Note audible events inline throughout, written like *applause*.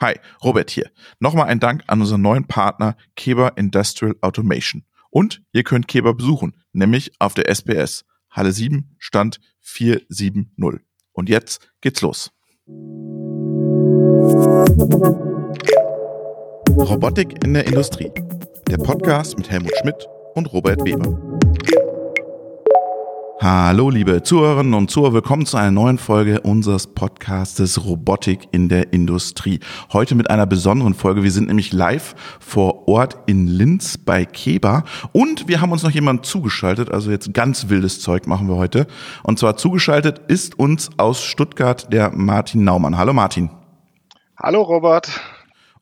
Hi, Robert hier. Nochmal ein Dank an unseren neuen Partner Keber Industrial Automation. Und ihr könnt Keber besuchen, nämlich auf der SPS Halle 7, Stand 470. Und jetzt geht's los. Robotik in der Industrie. Der Podcast mit Helmut Schmidt und Robert Weber. Hallo, liebe Zuhörerinnen und Zuhörer, willkommen zu einer neuen Folge unseres Podcastes Robotik in der Industrie. Heute mit einer besonderen Folge. Wir sind nämlich live vor Ort in Linz bei Keba und wir haben uns noch jemand zugeschaltet, also jetzt ganz wildes Zeug machen wir heute. Und zwar zugeschaltet ist uns aus Stuttgart der Martin Naumann. Hallo Martin. Hallo Robert.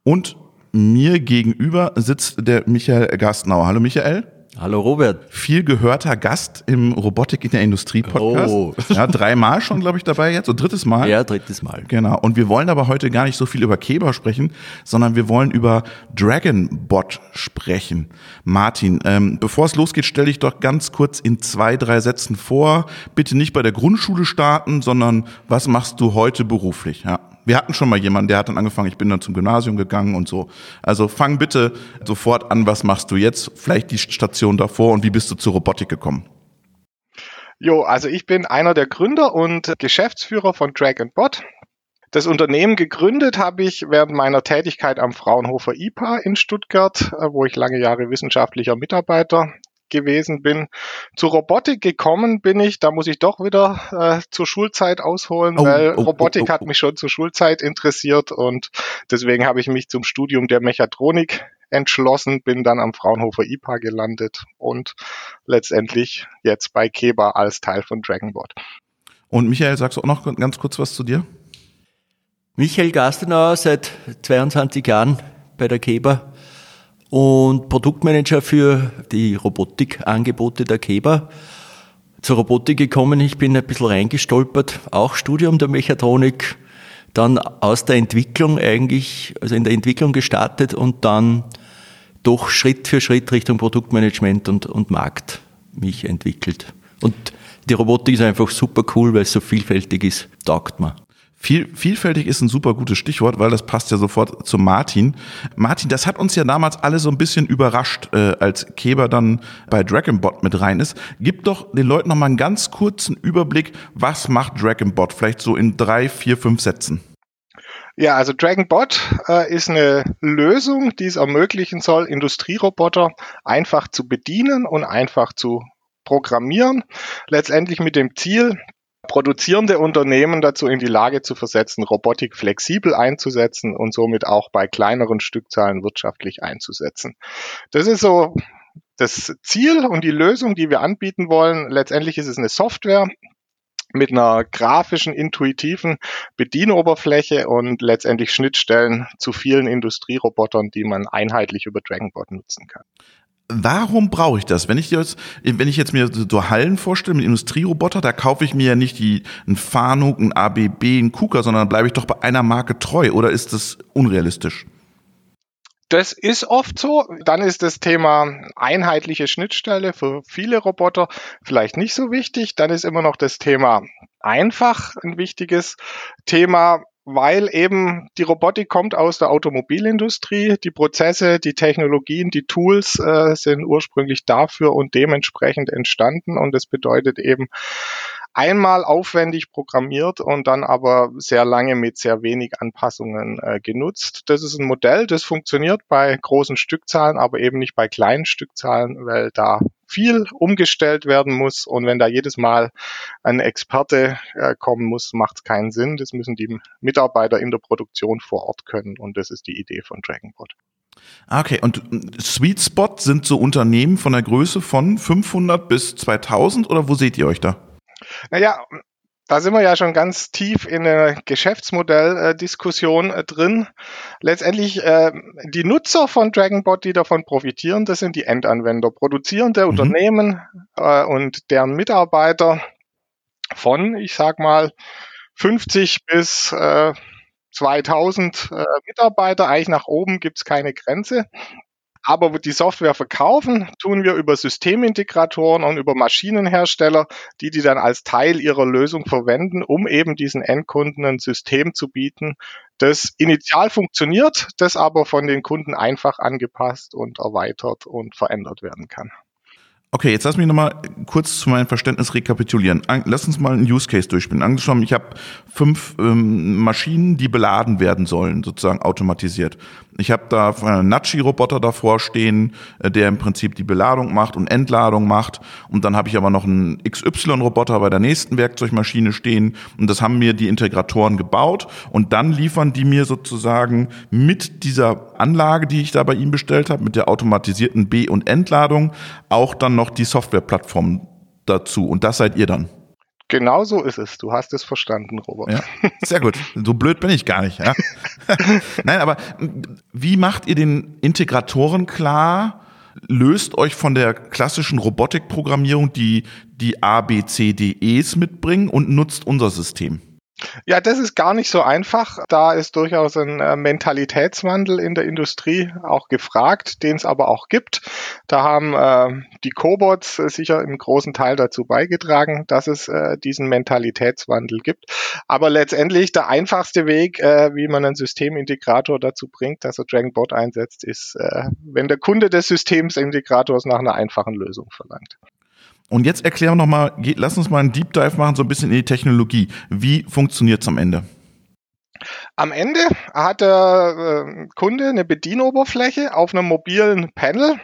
Und mir gegenüber sitzt der Michael Gastnauer. Hallo Michael. Hallo Robert. Viel gehörter Gast im Robotik in der Industrie Podcast. Oh. Ja, dreimal schon, glaube ich, dabei jetzt. Und drittes Mal. Ja, drittes Mal. Genau. Und wir wollen aber heute gar nicht so viel über Keber sprechen, sondern wir wollen über Dragonbot sprechen. Martin, ähm, bevor es losgeht, stell dich doch ganz kurz in zwei, drei Sätzen vor. Bitte nicht bei der Grundschule starten, sondern was machst du heute beruflich? Ja. Wir hatten schon mal jemanden, der hat dann angefangen, ich bin dann zum Gymnasium gegangen und so. Also fang bitte sofort an, was machst du jetzt? Vielleicht die Station davor und wie bist du zur Robotik gekommen? Jo, also ich bin einer der Gründer und Geschäftsführer von Drag Bot. Das Unternehmen gegründet habe ich während meiner Tätigkeit am Fraunhofer IPA in Stuttgart, äh, wo ich lange Jahre wissenschaftlicher Mitarbeiter gewesen bin. Zur Robotik gekommen bin ich, da muss ich doch wieder äh, zur Schulzeit ausholen, oh, weil oh, Robotik oh, oh hat mich schon zur Schulzeit interessiert und deswegen habe ich mich zum Studium der Mechatronik entschlossen, bin dann am Fraunhofer IPA gelandet und letztendlich jetzt bei Keba als Teil von Dragonbot. Und Michael, sagst du auch noch ganz kurz was zu dir? Michael Gastenauer, seit 22 Jahren bei der Keba und Produktmanager für die Robotikangebote der Keber. Zur Robotik gekommen, ich bin ein bisschen reingestolpert, auch Studium der Mechatronik, dann aus der Entwicklung eigentlich, also in der Entwicklung gestartet und dann doch Schritt für Schritt Richtung Produktmanagement und, und Markt mich entwickelt. Und die Robotik ist einfach super cool, weil es so vielfältig ist, taugt man. Viel, vielfältig ist ein super gutes Stichwort, weil das passt ja sofort zu Martin. Martin, das hat uns ja damals alle so ein bisschen überrascht, äh, als Keber dann bei Dragonbot mit rein ist. Gib doch den Leuten noch mal einen ganz kurzen Überblick, was macht Dragonbot? Vielleicht so in drei, vier, fünf Sätzen. Ja, also Dragonbot äh, ist eine Lösung, die es ermöglichen soll, Industrieroboter einfach zu bedienen und einfach zu programmieren. Letztendlich mit dem Ziel, produzierende Unternehmen dazu in die Lage zu versetzen, Robotik flexibel einzusetzen und somit auch bei kleineren Stückzahlen wirtschaftlich einzusetzen. Das ist so das Ziel und die Lösung, die wir anbieten wollen. Letztendlich ist es eine Software, mit einer grafischen, intuitiven Bedienoberfläche und letztendlich Schnittstellen zu vielen Industrierobotern, die man einheitlich über Dragonbot nutzen kann. Warum brauche ich das? Wenn ich jetzt, wenn ich jetzt mir so Hallen vorstelle mit Industrieroboter, da kaufe ich mir ja nicht die, ein Fanuc, ein ABB, ein KUKA, sondern bleibe ich doch bei einer Marke treu oder ist das unrealistisch? Das ist oft so. Dann ist das Thema einheitliche Schnittstelle für viele Roboter vielleicht nicht so wichtig. Dann ist immer noch das Thema einfach ein wichtiges Thema weil eben die Robotik kommt aus der Automobilindustrie. Die Prozesse, die Technologien, die Tools äh, sind ursprünglich dafür und dementsprechend entstanden. Und das bedeutet eben einmal aufwendig programmiert und dann aber sehr lange mit sehr wenig Anpassungen äh, genutzt. Das ist ein Modell, das funktioniert bei großen Stückzahlen, aber eben nicht bei kleinen Stückzahlen, weil da viel umgestellt werden muss. Und wenn da jedes Mal ein Experte äh, kommen muss, macht es keinen Sinn. Das müssen die Mitarbeiter in der Produktion vor Ort können. Und das ist die Idee von Dragonbot. Ah, okay, und Sweet Spot sind so Unternehmen von der Größe von 500 bis 2000 oder wo seht ihr euch da? Naja, da sind wir ja schon ganz tief in der Geschäftsmodelldiskussion äh, drin. Letztendlich äh, die Nutzer von Dragonbot, die davon profitieren, das sind die Endanwender, produzierende mhm. Unternehmen äh, und deren Mitarbeiter von, ich sag mal, 50 bis äh, 2000 äh, Mitarbeiter. Eigentlich nach oben gibt's keine Grenze. Aber die Software verkaufen tun wir über Systemintegratoren und über Maschinenhersteller, die die dann als Teil ihrer Lösung verwenden, um eben diesen Endkunden ein System zu bieten, das initial funktioniert, das aber von den Kunden einfach angepasst und erweitert und verändert werden kann. Okay, jetzt lass mich nochmal kurz zu meinem Verständnis rekapitulieren. Lass uns mal einen Use Case durchspielen. Angeschaut, ich habe fünf ähm, Maschinen, die beladen werden sollen, sozusagen automatisiert. Ich habe da einen Nachi-Roboter davor stehen, äh, der im Prinzip die Beladung macht und Entladung macht. Und dann habe ich aber noch einen XY-Roboter bei der nächsten Werkzeugmaschine stehen. Und das haben mir die Integratoren gebaut. Und dann liefern die mir sozusagen mit dieser Anlage, die ich da bei ihm bestellt habe, mit der automatisierten B- und Entladung, auch dann noch die Softwareplattform dazu. Und das seid ihr dann. Genau so ist es. Du hast es verstanden, Robert. Ja, sehr gut. So blöd bin ich gar nicht. Ja? *laughs* Nein, aber wie macht ihr den Integratoren klar? Löst euch von der klassischen Robotikprogrammierung, die die A, B, C, D, E's mitbringen und nutzt unser System? Ja, das ist gar nicht so einfach. Da ist durchaus ein äh, Mentalitätswandel in der Industrie auch gefragt, den es aber auch gibt. Da haben äh, die Cobots äh, sicher im großen Teil dazu beigetragen, dass es äh, diesen Mentalitätswandel gibt. Aber letztendlich der einfachste Weg, äh, wie man einen Systemintegrator dazu bringt, dass er Dragonbot einsetzt, ist, äh, wenn der Kunde des Systemintegrators nach einer einfachen Lösung verlangt. Und jetzt erklären wir nochmal, lass uns mal einen Deep Dive machen, so ein bisschen in die Technologie. Wie funktioniert es am Ende? Am Ende hat der äh, Kunde eine Bedienoberfläche auf einem mobilen Panel.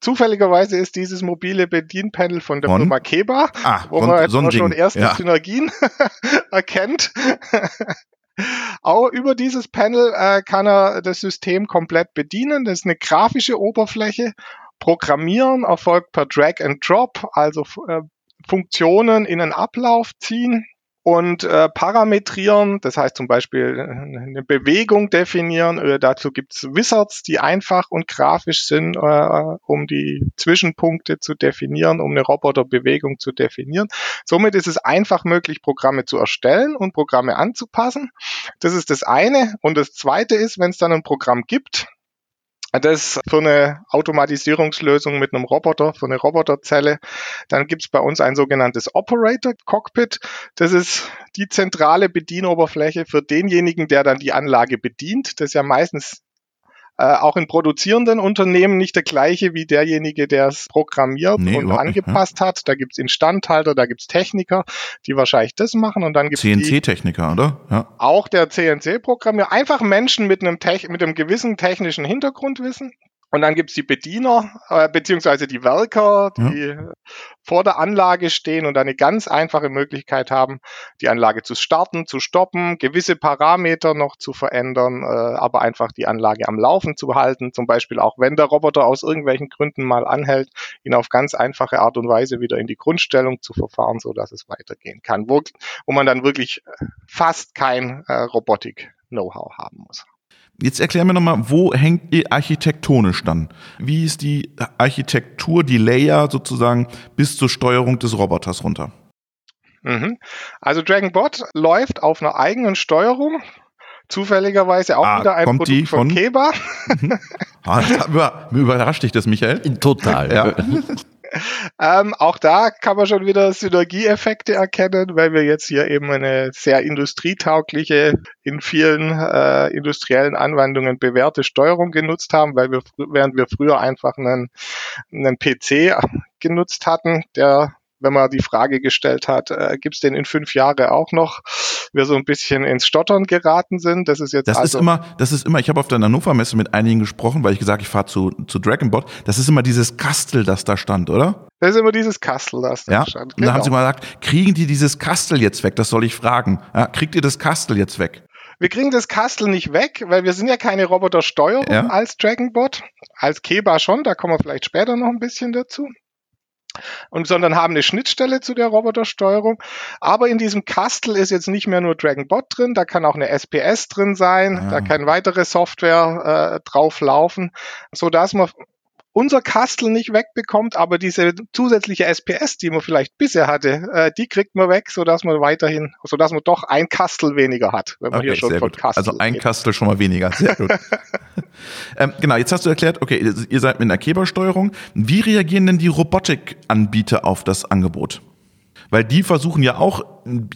Zufälligerweise ist dieses mobile Bedienpanel von der von? Firma Keba, ah, wo man jetzt so schon erste ja. Synergien *laughs* erkennt. *laughs* Auch über dieses Panel äh, kann er das System komplett bedienen. Das ist eine grafische Oberfläche Programmieren erfolgt per Drag and Drop, also äh, Funktionen in einen Ablauf ziehen und äh, parametrieren, das heißt zum Beispiel äh, eine Bewegung definieren. Äh, dazu gibt's Wizards, die einfach und grafisch sind, äh, um die Zwischenpunkte zu definieren, um eine Roboterbewegung zu definieren. Somit ist es einfach möglich, Programme zu erstellen und Programme anzupassen. Das ist das eine. Und das zweite ist, wenn es dann ein Programm gibt, das für eine Automatisierungslösung mit einem Roboter, für eine Roboterzelle. Dann gibt es bei uns ein sogenanntes Operator Cockpit. Das ist die zentrale Bedienoberfläche für denjenigen, der dann die Anlage bedient. Das ist ja meistens äh, auch in produzierenden Unternehmen nicht der gleiche wie derjenige, der es programmiert nee, und angepasst nicht, ja. hat. Da gibt's Instandhalter, da gibt's Techniker, die wahrscheinlich das machen und dann gibt's CNC-Techniker, oder? Ja. Auch der CNC-Programmierer. Einfach Menschen mit einem, mit einem gewissen technischen Hintergrundwissen, und dann gibt's die Bediener, äh, beziehungsweise die Werker, die ja. vor der Anlage stehen und eine ganz einfache Möglichkeit haben, die Anlage zu starten, zu stoppen, gewisse Parameter noch zu verändern, äh, aber einfach die Anlage am Laufen zu halten. Zum Beispiel auch, wenn der Roboter aus irgendwelchen Gründen mal anhält, ihn auf ganz einfache Art und Weise wieder in die Grundstellung zu verfahren, so dass es weitergehen kann, wo, wo man dann wirklich fast kein äh, Robotik-Know-how haben muss. Jetzt erklär mir nochmal, wo hängt ihr architektonisch dann? Wie ist die Architektur, die Layer sozusagen bis zur Steuerung des Roboters runter? Mhm. Also Dragonbot läuft auf einer eigenen Steuerung. Zufälligerweise auch ah, wieder ein Produkt von, von Keba. Mhm. ah, überrascht dich das, Michael? Total. Ja. *laughs* *laughs* ähm, auch da kann man schon wieder Synergieeffekte erkennen, weil wir jetzt hier eben eine sehr industrietaugliche, in vielen äh, industriellen Anwendungen bewährte Steuerung genutzt haben, weil wir, während wir früher einfach einen, einen PC genutzt hatten, der wenn man die Frage gestellt hat, äh, gibt es den in fünf Jahre auch noch, wir so ein bisschen ins Stottern geraten sind. Das ist jetzt das also ist immer, das ist immer. Ich habe auf der Hannover Messe mit einigen gesprochen, weil ich gesagt, ich fahre zu zu Dragonbot. Das ist immer dieses Kastel, das da stand, oder? Das ist immer dieses Kastel, das da ja? stand. Genau. Und dann haben sie genau. mal gesagt, kriegen die dieses Kastel jetzt weg? Das soll ich fragen. Ja, kriegt ihr das Kastel jetzt weg? Wir kriegen das Kastel nicht weg, weil wir sind ja keine Robotersteuerung ja. als Dragonbot. Als Keba schon, da kommen wir vielleicht später noch ein bisschen dazu und sondern haben eine Schnittstelle zu der Robotersteuerung. Aber in diesem Kastel ist jetzt nicht mehr nur Dragonbot drin, da kann auch eine SPS drin sein, ah. da kann weitere Software äh, drauf laufen, so dass man unser Kastel nicht wegbekommt, aber diese zusätzliche SPS, die man vielleicht bisher hatte, äh, die kriegt man weg, so dass man weiterhin, so dass man doch ein Kastel weniger hat, wenn man okay, hier schon von Kastel. Also ein Kastel schon mal weniger, sehr gut. *laughs* ähm, genau, jetzt hast du erklärt, okay, ihr seid mit einer Kebersteuerung. Wie reagieren denn die Robotikanbieter auf das Angebot? Weil die versuchen ja auch,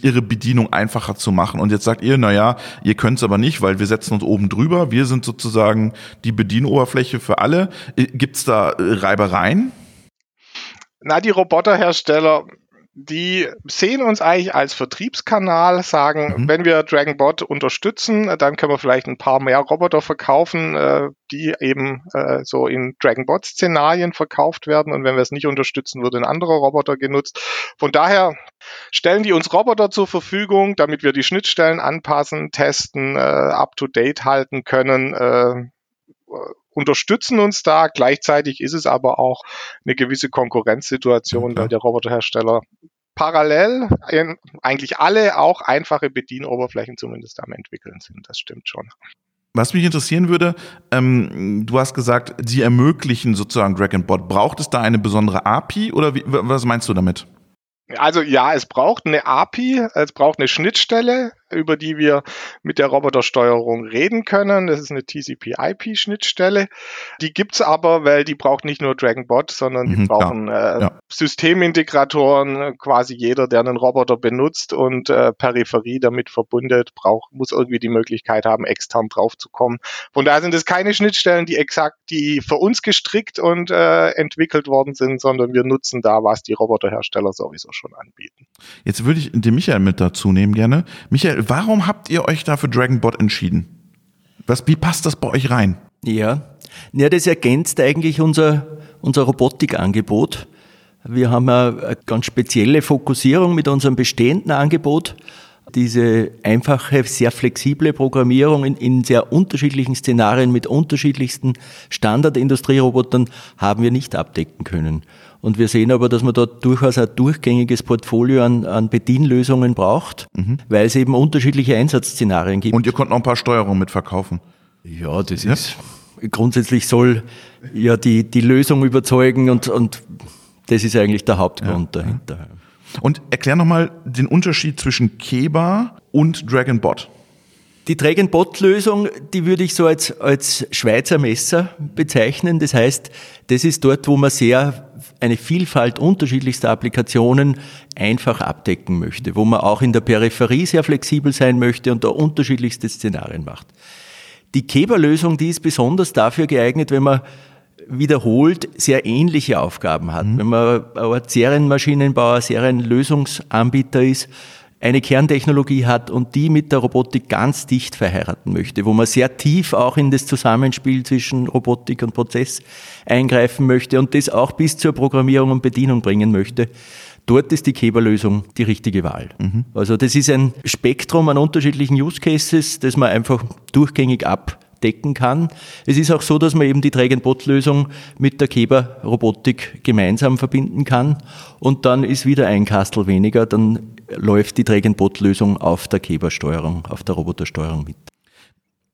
ihre Bedienung einfacher zu machen. Und jetzt sagt ihr, na ja, ihr könnt es aber nicht, weil wir setzen uns oben drüber. Wir sind sozusagen die Bedienoberfläche für alle. Äh, Gibt es da Reibereien? Na, die Roboterhersteller die sehen uns eigentlich als Vertriebskanal, sagen, mhm. wenn wir DragonBot unterstützen, dann können wir vielleicht ein paar mehr Roboter verkaufen, äh, die eben äh, so in DragonBot-Szenarien verkauft werden. Und wenn wir es nicht unterstützen, wird ein anderer Roboter genutzt. Von daher stellen die uns Roboter zur Verfügung, damit wir die Schnittstellen anpassen, testen, äh, up-to-date halten können. Unterstützen uns da. Gleichzeitig ist es aber auch eine gewisse Konkurrenzsituation, weil der Roboterhersteller parallel eigentlich alle auch einfache Bedienoberflächen zumindest am entwickeln sind. Das stimmt schon. Was mich interessieren würde, ähm, du hast gesagt, sie ermöglichen sozusagen Drag and Bot. Braucht es da eine besondere API oder wie, was meinst du damit? Also ja, es braucht eine API, es braucht eine Schnittstelle, über die wir mit der Robotersteuerung reden können. Das ist eine TCP-IP-Schnittstelle. Die gibt's aber, weil die braucht nicht nur DragonBot, sondern die mhm, brauchen äh, ja. Systemintegratoren. Quasi jeder, der einen Roboter benutzt und äh, Peripherie damit verbundet, braucht, muss irgendwie die Möglichkeit haben, extern draufzukommen. Von daher sind es keine Schnittstellen, die exakt, die für uns gestrickt und äh, entwickelt worden sind, sondern wir nutzen da, was die Roboterhersteller sowieso schon anbieten. Jetzt würde ich den Michael mit dazu nehmen gerne. Michael, warum habt ihr euch da für Dragonbot entschieden? Was, wie passt das bei euch rein? Ja, ja das ergänzt eigentlich unser, unser Robotikangebot. Wir haben eine ganz spezielle Fokussierung mit unserem bestehenden Angebot. Diese einfache, sehr flexible Programmierung in, in sehr unterschiedlichen Szenarien mit unterschiedlichsten Standardindustrierobotern haben wir nicht abdecken können. Und wir sehen aber, dass man dort durchaus ein durchgängiges Portfolio an, an Bedienlösungen braucht, mhm. weil es eben unterschiedliche Einsatzszenarien gibt. Und ihr könnt noch ein paar Steuerungen mitverkaufen. Ja, das ja. ist grundsätzlich soll ja die, die Lösung überzeugen und, und das ist eigentlich der Hauptgrund ja. dahinter. Und erklär nochmal den Unterschied zwischen Keba und Dragonbot. Die Drag-and-Bot-Lösung, die würde ich so als, als Schweizer Messer bezeichnen. Das heißt, das ist dort, wo man sehr eine Vielfalt unterschiedlichster Applikationen einfach abdecken möchte, wo man auch in der Peripherie sehr flexibel sein möchte und da unterschiedlichste Szenarien macht. Die Keber-Lösung, die ist besonders dafür geeignet, wenn man wiederholt sehr ähnliche Aufgaben hat. Mhm. Wenn man ein Serienmaschinenbauer, Serienlösungsanbieter ist, eine Kerntechnologie hat und die mit der Robotik ganz dicht verheiraten möchte, wo man sehr tief auch in das Zusammenspiel zwischen Robotik und Prozess eingreifen möchte und das auch bis zur Programmierung und Bedienung bringen möchte. Dort ist die Keber-Lösung die richtige Wahl. Mhm. Also das ist ein Spektrum an unterschiedlichen Use Cases, das man einfach durchgängig abdecken kann. Es ist auch so, dass man eben die Drag-and-Bot-Lösung mit der Keber-Robotik gemeinsam verbinden kann und dann ist wieder ein Kastel weniger, dann läuft die Drag-and-Bot-Lösung auf der Kebersteuerung, auf der Robotersteuerung mit.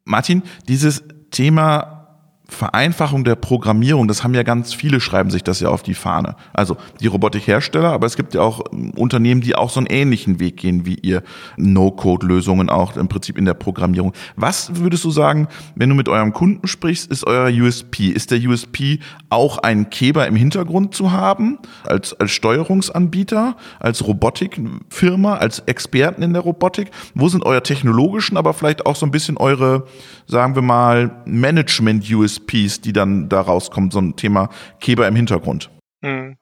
Martin, dieses Thema Vereinfachung der Programmierung, das haben ja ganz viele, schreiben sich das ja auf die Fahne. Also die Robotikhersteller, aber es gibt ja auch ähm, Unternehmen, die auch so einen ähnlichen Weg gehen wie ihr No-Code-Lösungen auch im Prinzip in der Programmierung. Was würdest du sagen, wenn du mit eurem Kunden sprichst, ist euer USP? Ist der USP auch einen Keber im Hintergrund zu haben, als, als Steuerungsanbieter, als Robotikfirma, als Experten in der Robotik? Wo sind eure technologischen, aber vielleicht auch so ein bisschen eure, sagen wir mal, Management-USP? USPs, die dann da rauskommen, so ein Thema Keber im Hintergrund? Hm.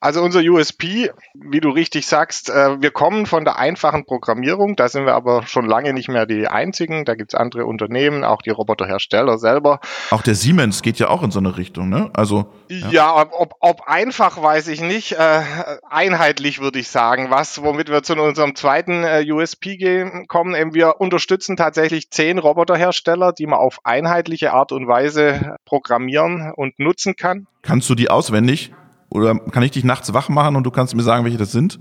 Also unser USP, wie du richtig sagst, äh, wir kommen von der einfachen Programmierung, da sind wir aber schon lange nicht mehr die einzigen, da gibt es andere Unternehmen, auch die Roboterhersteller selber. Auch der Siemens geht ja auch in so eine Richtung, ne? Also ja, ja ob, ob einfach weiß ich nicht, äh, einheitlich würde ich sagen. Was, womit wir zu unserem zweiten äh, USP gehen, kommen, eben wir unterstützen tatsächlich zehn Roboterhersteller, die man auf einheitliche Art und Weise programmieren und nutzen kann. Kannst du die auswendig? Oder kann ich dich nachts wach machen und du kannst mir sagen, welche das sind?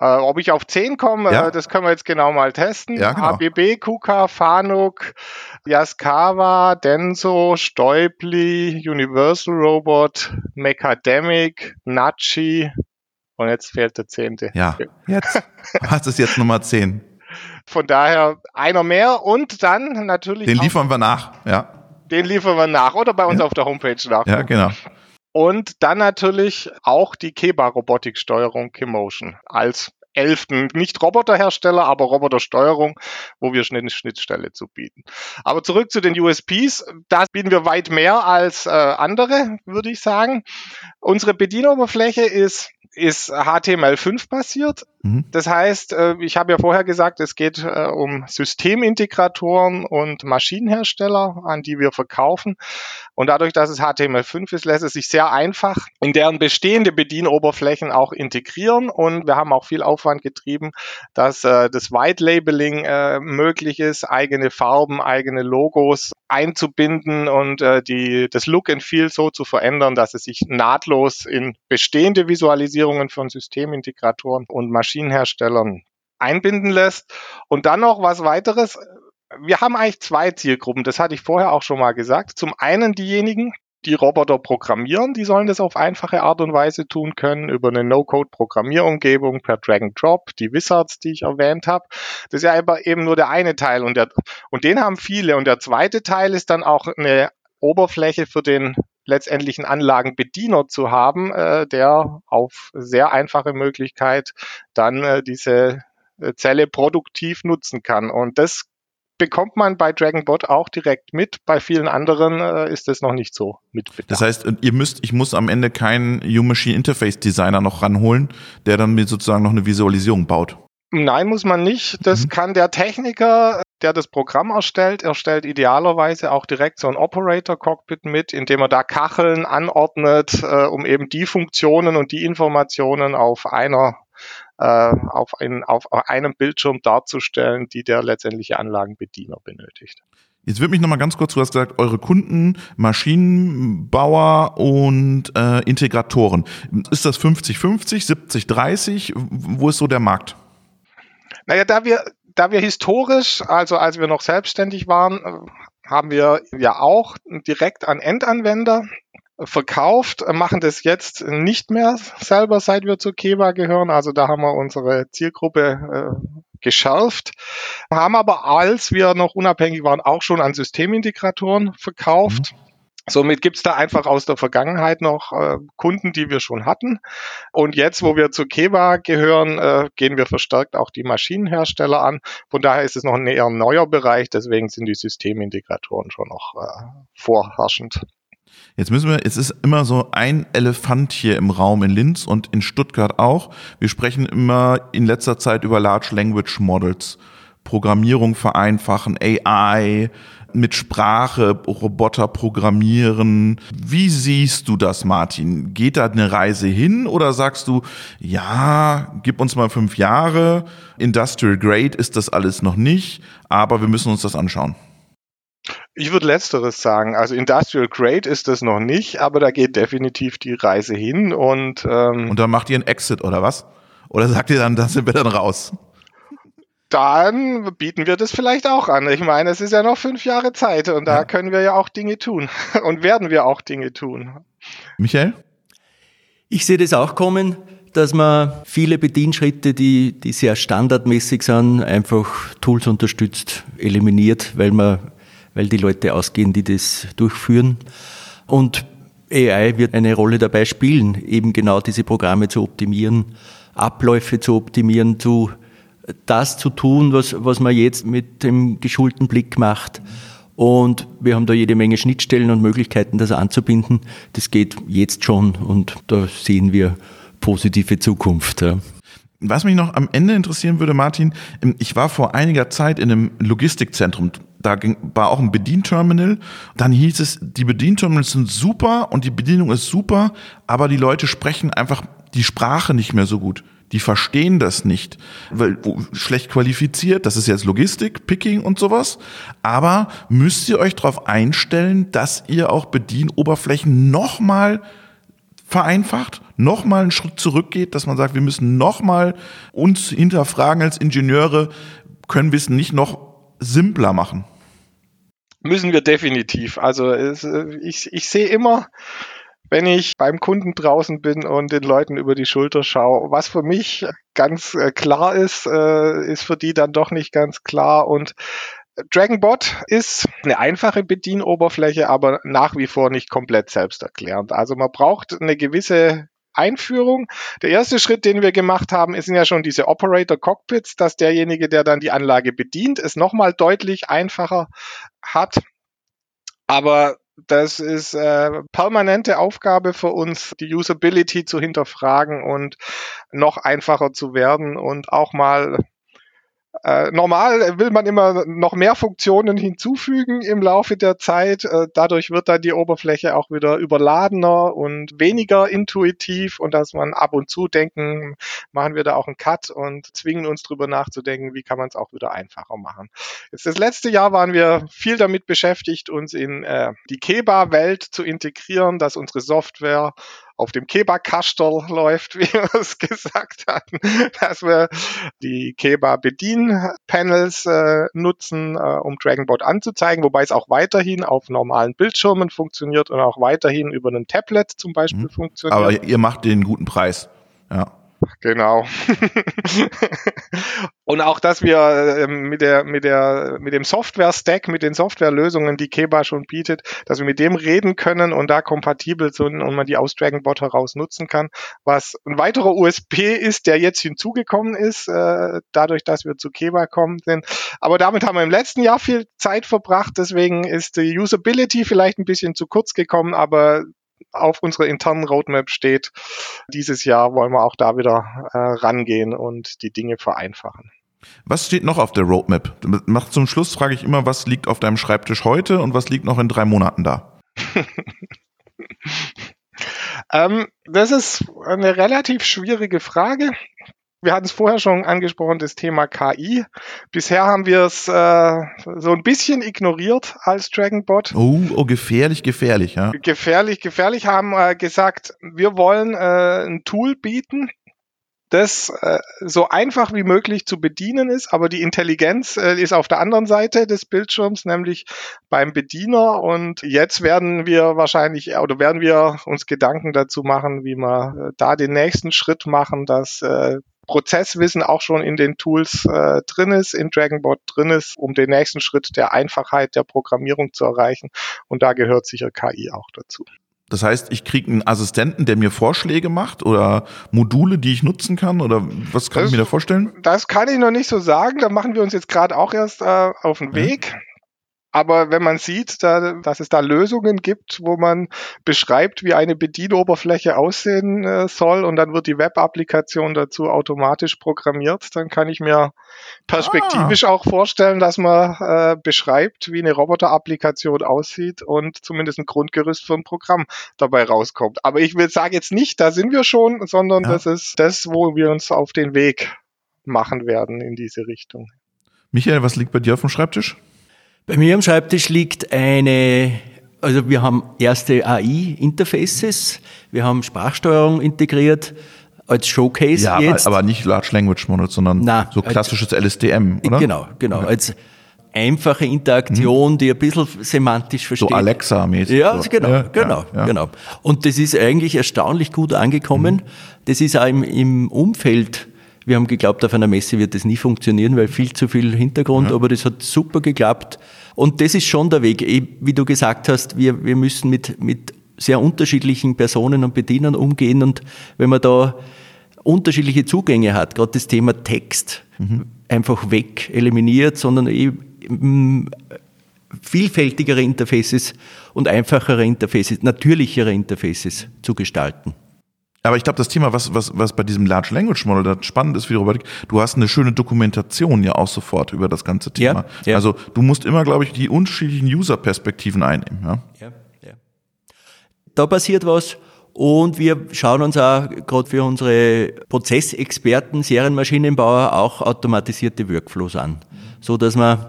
Äh, ob ich auf 10 komme, ja. äh, das können wir jetzt genau mal testen. Ja, genau. ABB, KUKA, Fanuc, Yaskawa, Denso, Stäubli, Universal Robot, Mechademic, Nachi und jetzt fehlt der zehnte. Ja, jetzt. *laughs* Was ist jetzt Nummer 10? Von daher einer mehr und dann natürlich. Den liefern wir nach, ja. Den liefern wir nach oder bei uns ja. auf der Homepage nach. Ja, genau. Und dann natürlich auch die Keba-Robotiksteuerung Kimotion als elften, nicht Roboterhersteller, aber Robotersteuerung, wo wir eine Schnittstelle zu bieten. Aber zurück zu den USPs, da bieten wir weit mehr als äh, andere, würde ich sagen. Unsere Bedienoberfläche ist ist HTML5 basiert. Mhm. Das heißt, äh, ich habe ja vorher gesagt, es geht äh, um Systemintegratoren und Maschinenhersteller, an die wir verkaufen. Und dadurch, dass es HTML5 ist, lässt es sich sehr einfach in deren bestehende Bedienoberflächen auch integrieren. Und wir haben auch viel Aufwand getrieben, dass äh, das White Labeling möglich ist, eigene Farben, eigene Logos einzubinden und die, das Look and Feel so zu verändern, dass es sich nahtlos in bestehende Visualisierung Implementierungen von Systemintegratoren und Maschinenherstellern einbinden lässt. Und dann noch was weiteres. Wir haben eigentlich zwei Zielgruppen. Das hatte ich vorher auch schon mal gesagt. Zum einen diejenigen, die Roboter programmieren, die sollen das auf einfache Art und Weise tun können, über eine No-Code-Programmierumgebung per Drag-and-Drop, die Wizards, die ich erwähnt habe. Das ist ja eben nur der eine Teil und, der, und den haben viele. Und der zweite Teil ist dann auch eine Oberfläche für den letztendlich einen Anlagenbediener zu haben, äh, der auf sehr einfache Möglichkeit dann äh, diese äh, Zelle produktiv nutzen kann. Und das bekommt man bei Dragonbot auch direkt mit. Bei vielen anderen äh, ist das noch nicht so mitbedacht. Das heißt, ihr müsst, ich muss am Ende keinen Human-Machine Interface Designer noch ranholen, der dann mir sozusagen noch eine Visualisierung baut. Nein, muss man nicht. Das mhm. kann der Techniker der das Programm erstellt, erstellt idealerweise auch direkt so ein Operator-Cockpit mit, indem er da Kacheln anordnet, äh, um eben die Funktionen und die Informationen auf einer äh, auf, ein, auf einem Bildschirm darzustellen, die der letztendliche Anlagenbediener benötigt. Jetzt würde mich noch mal ganz kurz, du hast gesagt, eure Kunden, Maschinenbauer und äh, Integratoren. Ist das 50-50, 70-30? Wo ist so der Markt? Naja, da wir da wir historisch, also als wir noch selbstständig waren, äh, haben wir ja auch direkt an Endanwender verkauft, machen das jetzt nicht mehr selber, seit wir zur Keva gehören. Also da haben wir unsere Zielgruppe äh, geschärft, haben aber, als wir noch unabhängig waren, auch schon an Systemintegratoren verkauft. Mhm. Somit gibt's da einfach aus der Vergangenheit noch äh, Kunden, die wir schon hatten. Und jetzt, wo wir zu Keva gehören, äh, gehen wir verstärkt auch die Maschinenhersteller an. Von daher ist es noch ein eher neuer Bereich, deswegen sind die Systemintegratoren schon noch äh, vorherrschend. Jetzt müssen wir, es ist immer so ein Elefant hier im Raum in Linz und in Stuttgart auch. Wir sprechen immer in letzter Zeit über Large Language Models. Programmierung vereinfachen, AI, mit Sprache Roboter programmieren. Wie siehst du das, Martin? Geht da eine Reise hin oder sagst du, ja, gib uns mal fünf Jahre, Industrial Grade ist das alles noch nicht, aber wir müssen uns das anschauen? Ich würde letzteres sagen. Also Industrial Grade ist das noch nicht, aber da geht definitiv die Reise hin und ähm, und dann macht ihr einen Exit oder was? Oder sagt ihr dann, da sind wir dann raus? Dann bieten wir das vielleicht auch an. Ich meine, es ist ja noch fünf Jahre Zeit und da ja. können wir ja auch Dinge tun *laughs* und werden wir auch Dinge tun. Michael? Ich sehe das auch kommen, dass man viele Bedienschritte, die, die sehr standardmäßig sind, einfach Tools unterstützt, eliminiert, weil man, weil die Leute ausgehen, die das durchführen. Und AI wird eine Rolle dabei spielen, eben genau diese Programme zu optimieren, Abläufe zu optimieren, zu das zu tun, was, was man jetzt mit dem geschulten Blick macht. Und wir haben da jede Menge Schnittstellen und Möglichkeiten, das anzubinden. Das geht jetzt schon und da sehen wir positive Zukunft. Ja. Was mich noch am Ende interessieren würde, Martin, ich war vor einiger Zeit in einem Logistikzentrum. Da ging, war auch ein Bedienterminal. Dann hieß es, die Bedienterminals sind super und die Bedienung ist super, aber die Leute sprechen einfach die Sprache nicht mehr so gut die verstehen das nicht, weil schlecht qualifiziert, das ist jetzt Logistik, Picking und sowas, aber müsst ihr euch darauf einstellen, dass ihr auch Bedienoberflächen nochmal vereinfacht, nochmal einen Schritt zurückgeht, dass man sagt, wir müssen nochmal uns hinterfragen als Ingenieure, können wir es nicht noch simpler machen? Müssen wir definitiv. Also ich, ich sehe immer, wenn ich beim Kunden draußen bin und den Leuten über die Schulter schaue. Was für mich ganz äh, klar ist, äh, ist für die dann doch nicht ganz klar. Und DragonBot ist eine einfache Bedienoberfläche, aber nach wie vor nicht komplett selbsterklärend. Also man braucht eine gewisse Einführung. Der erste Schritt, den wir gemacht haben, sind ja schon diese Operator Cockpits, dass derjenige, der dann die Anlage bedient, es nochmal deutlich einfacher hat. Aber das ist äh, permanente Aufgabe für uns, die Usability zu hinterfragen und noch einfacher zu werden und auch mal äh, normal will man immer noch mehr Funktionen hinzufügen im Laufe der Zeit. Äh, dadurch wird dann die Oberfläche auch wieder überladener und weniger intuitiv und dass man ab und zu denken, machen wir da auch einen Cut und zwingen uns drüber nachzudenken, wie kann man es auch wieder einfacher machen. Jetzt das letzte Jahr waren wir viel damit beschäftigt, uns in äh, die Keba-Welt zu integrieren, dass unsere Software auf dem Keba-Kastel läuft, *laughs* wie wir es gesagt hatten, dass wir die Keba-Bedienpanels äh, nutzen, äh, um Dragonbot anzuzeigen, wobei es auch weiterhin auf normalen Bildschirmen funktioniert und auch weiterhin über ein Tablet zum Beispiel mhm. funktioniert. Aber ihr macht den guten Preis. Ja. Genau. *laughs* und auch, dass wir ähm, mit der, mit der, mit dem Software-Stack, mit den Softwarelösungen, die Keba schon bietet, dass wir mit dem reden können und da kompatibel sind und man die aus Dragonbot heraus nutzen kann. Was ein weiterer USP ist, der jetzt hinzugekommen ist, äh, dadurch, dass wir zu Keba kommen sind. Aber damit haben wir im letzten Jahr viel Zeit verbracht. Deswegen ist die Usability vielleicht ein bisschen zu kurz gekommen, aber auf unserer internen Roadmap steht. Dieses Jahr wollen wir auch da wieder äh, rangehen und die Dinge vereinfachen. Was steht noch auf der Roadmap? Mach zum Schluss frage ich immer, was liegt auf deinem Schreibtisch heute und was liegt noch in drei Monaten da? *laughs* ähm, das ist eine relativ schwierige Frage. Wir hatten es vorher schon angesprochen, das Thema KI. Bisher haben wir es äh, so ein bisschen ignoriert als Dragonbot. Oh, oh gefährlich, gefährlich, ja. Gefährlich, gefährlich haben äh, gesagt, wir wollen äh, ein Tool bieten, das äh, so einfach wie möglich zu bedienen ist, aber die Intelligenz äh, ist auf der anderen Seite des Bildschirms, nämlich beim Bediener. Und jetzt werden wir wahrscheinlich oder werden wir uns Gedanken dazu machen, wie wir äh, da den nächsten Schritt machen, dass äh, Prozesswissen auch schon in den Tools äh, drin ist, in Dragonbot drin ist, um den nächsten Schritt der Einfachheit der Programmierung zu erreichen. Und da gehört sicher KI auch dazu. Das heißt, ich kriege einen Assistenten, der mir Vorschläge macht oder Module, die ich nutzen kann? Oder was kann das, ich mir da vorstellen? Das kann ich noch nicht so sagen. Da machen wir uns jetzt gerade auch erst äh, auf den Weg. Aber wenn man sieht, da, dass es da Lösungen gibt, wo man beschreibt, wie eine Bedienoberfläche aussehen äh, soll und dann wird die Web-Applikation dazu automatisch programmiert, dann kann ich mir perspektivisch ah. auch vorstellen, dass man äh, beschreibt, wie eine Roboter-Applikation aussieht und zumindest ein Grundgerüst für ein Programm dabei rauskommt. Aber ich will sagen jetzt nicht, da sind wir schon, sondern ja. das ist das, wo wir uns auf den Weg machen werden in diese Richtung. Michael, was liegt bei dir auf dem Schreibtisch? Bei mir am Schreibtisch liegt eine, also wir haben erste AI-Interfaces, wir haben Sprachsteuerung integriert als Showcase ja, jetzt. aber nicht Large Language Models, sondern Na, so klassisches als, LSDM, oder? Genau, genau. Okay. Als einfache Interaktion, mhm. die ein bisschen semantisch versteht. So Alexa-mäßig. Ja, so. genau, ja, genau, ja, genau. Und das ist eigentlich erstaunlich gut angekommen. Mhm. Das ist auch im, im Umfeld wir haben geglaubt, auf einer Messe wird das nie funktionieren, weil viel zu viel Hintergrund, ja. aber das hat super geklappt. Und das ist schon der Weg. Wie du gesagt hast, wir, wir müssen mit, mit sehr unterschiedlichen Personen und Bedienern umgehen und wenn man da unterschiedliche Zugänge hat, gerade das Thema Text mhm. einfach weg eliminiert, sondern eben vielfältigere Interfaces und einfachere Interfaces, natürlichere Interfaces zu gestalten. Aber ich glaube, das Thema, was, was, was bei diesem Large Language Model da spannend ist für die Robotik, du hast eine schöne Dokumentation ja auch sofort über das ganze Thema. Ja, ja. Also du musst immer, glaube ich, die unterschiedlichen User-Perspektiven einnehmen. Ja? Ja, ja. Da passiert was. Und wir schauen uns auch gerade für unsere Prozessexperten, Serienmaschinenbauer auch automatisierte Workflows an, so dass man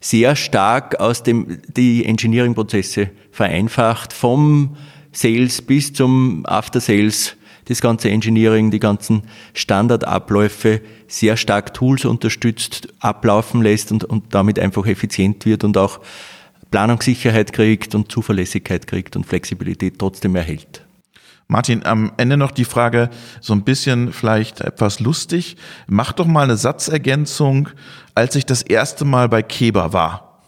sehr stark aus dem die Engineering-Prozesse vereinfacht vom Sales bis zum After Sales das ganze Engineering, die ganzen Standardabläufe sehr stark Tools unterstützt, ablaufen lässt und, und damit einfach effizient wird und auch Planungssicherheit kriegt und Zuverlässigkeit kriegt und Flexibilität trotzdem erhält. Martin, am Ende noch die Frage, so ein bisschen vielleicht etwas lustig. Mach doch mal eine Satzergänzung, als ich das erste Mal bei Keber war.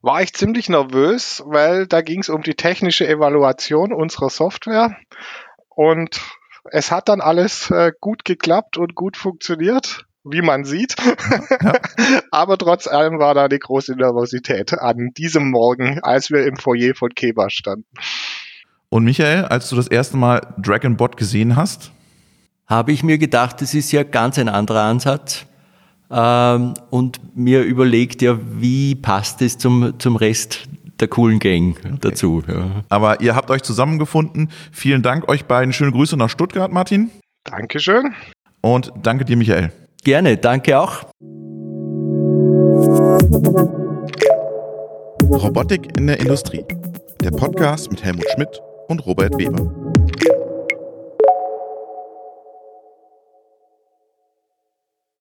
War ich ziemlich nervös, weil da ging es um die technische Evaluation unserer Software und es hat dann alles äh, gut geklappt und gut funktioniert wie man sieht. Ja. *laughs* Aber trotz allem war da eine große Nervosität an diesem Morgen, als wir im Foyer von Keba standen. Und Michael, als du das erste Mal Dragonbot gesehen hast? Habe ich mir gedacht, das ist ja ganz ein anderer Ansatz. Ähm, und mir überlegt ja, wie passt es zum, zum Rest der coolen Gang okay. dazu. Ja. Aber ihr habt euch zusammengefunden. Vielen Dank euch beiden. Schöne Grüße nach Stuttgart, Martin. Dankeschön. Und danke dir, Michael. Gerne, danke auch. Robotik in der Industrie. Der Podcast mit Helmut Schmidt und Robert Weber.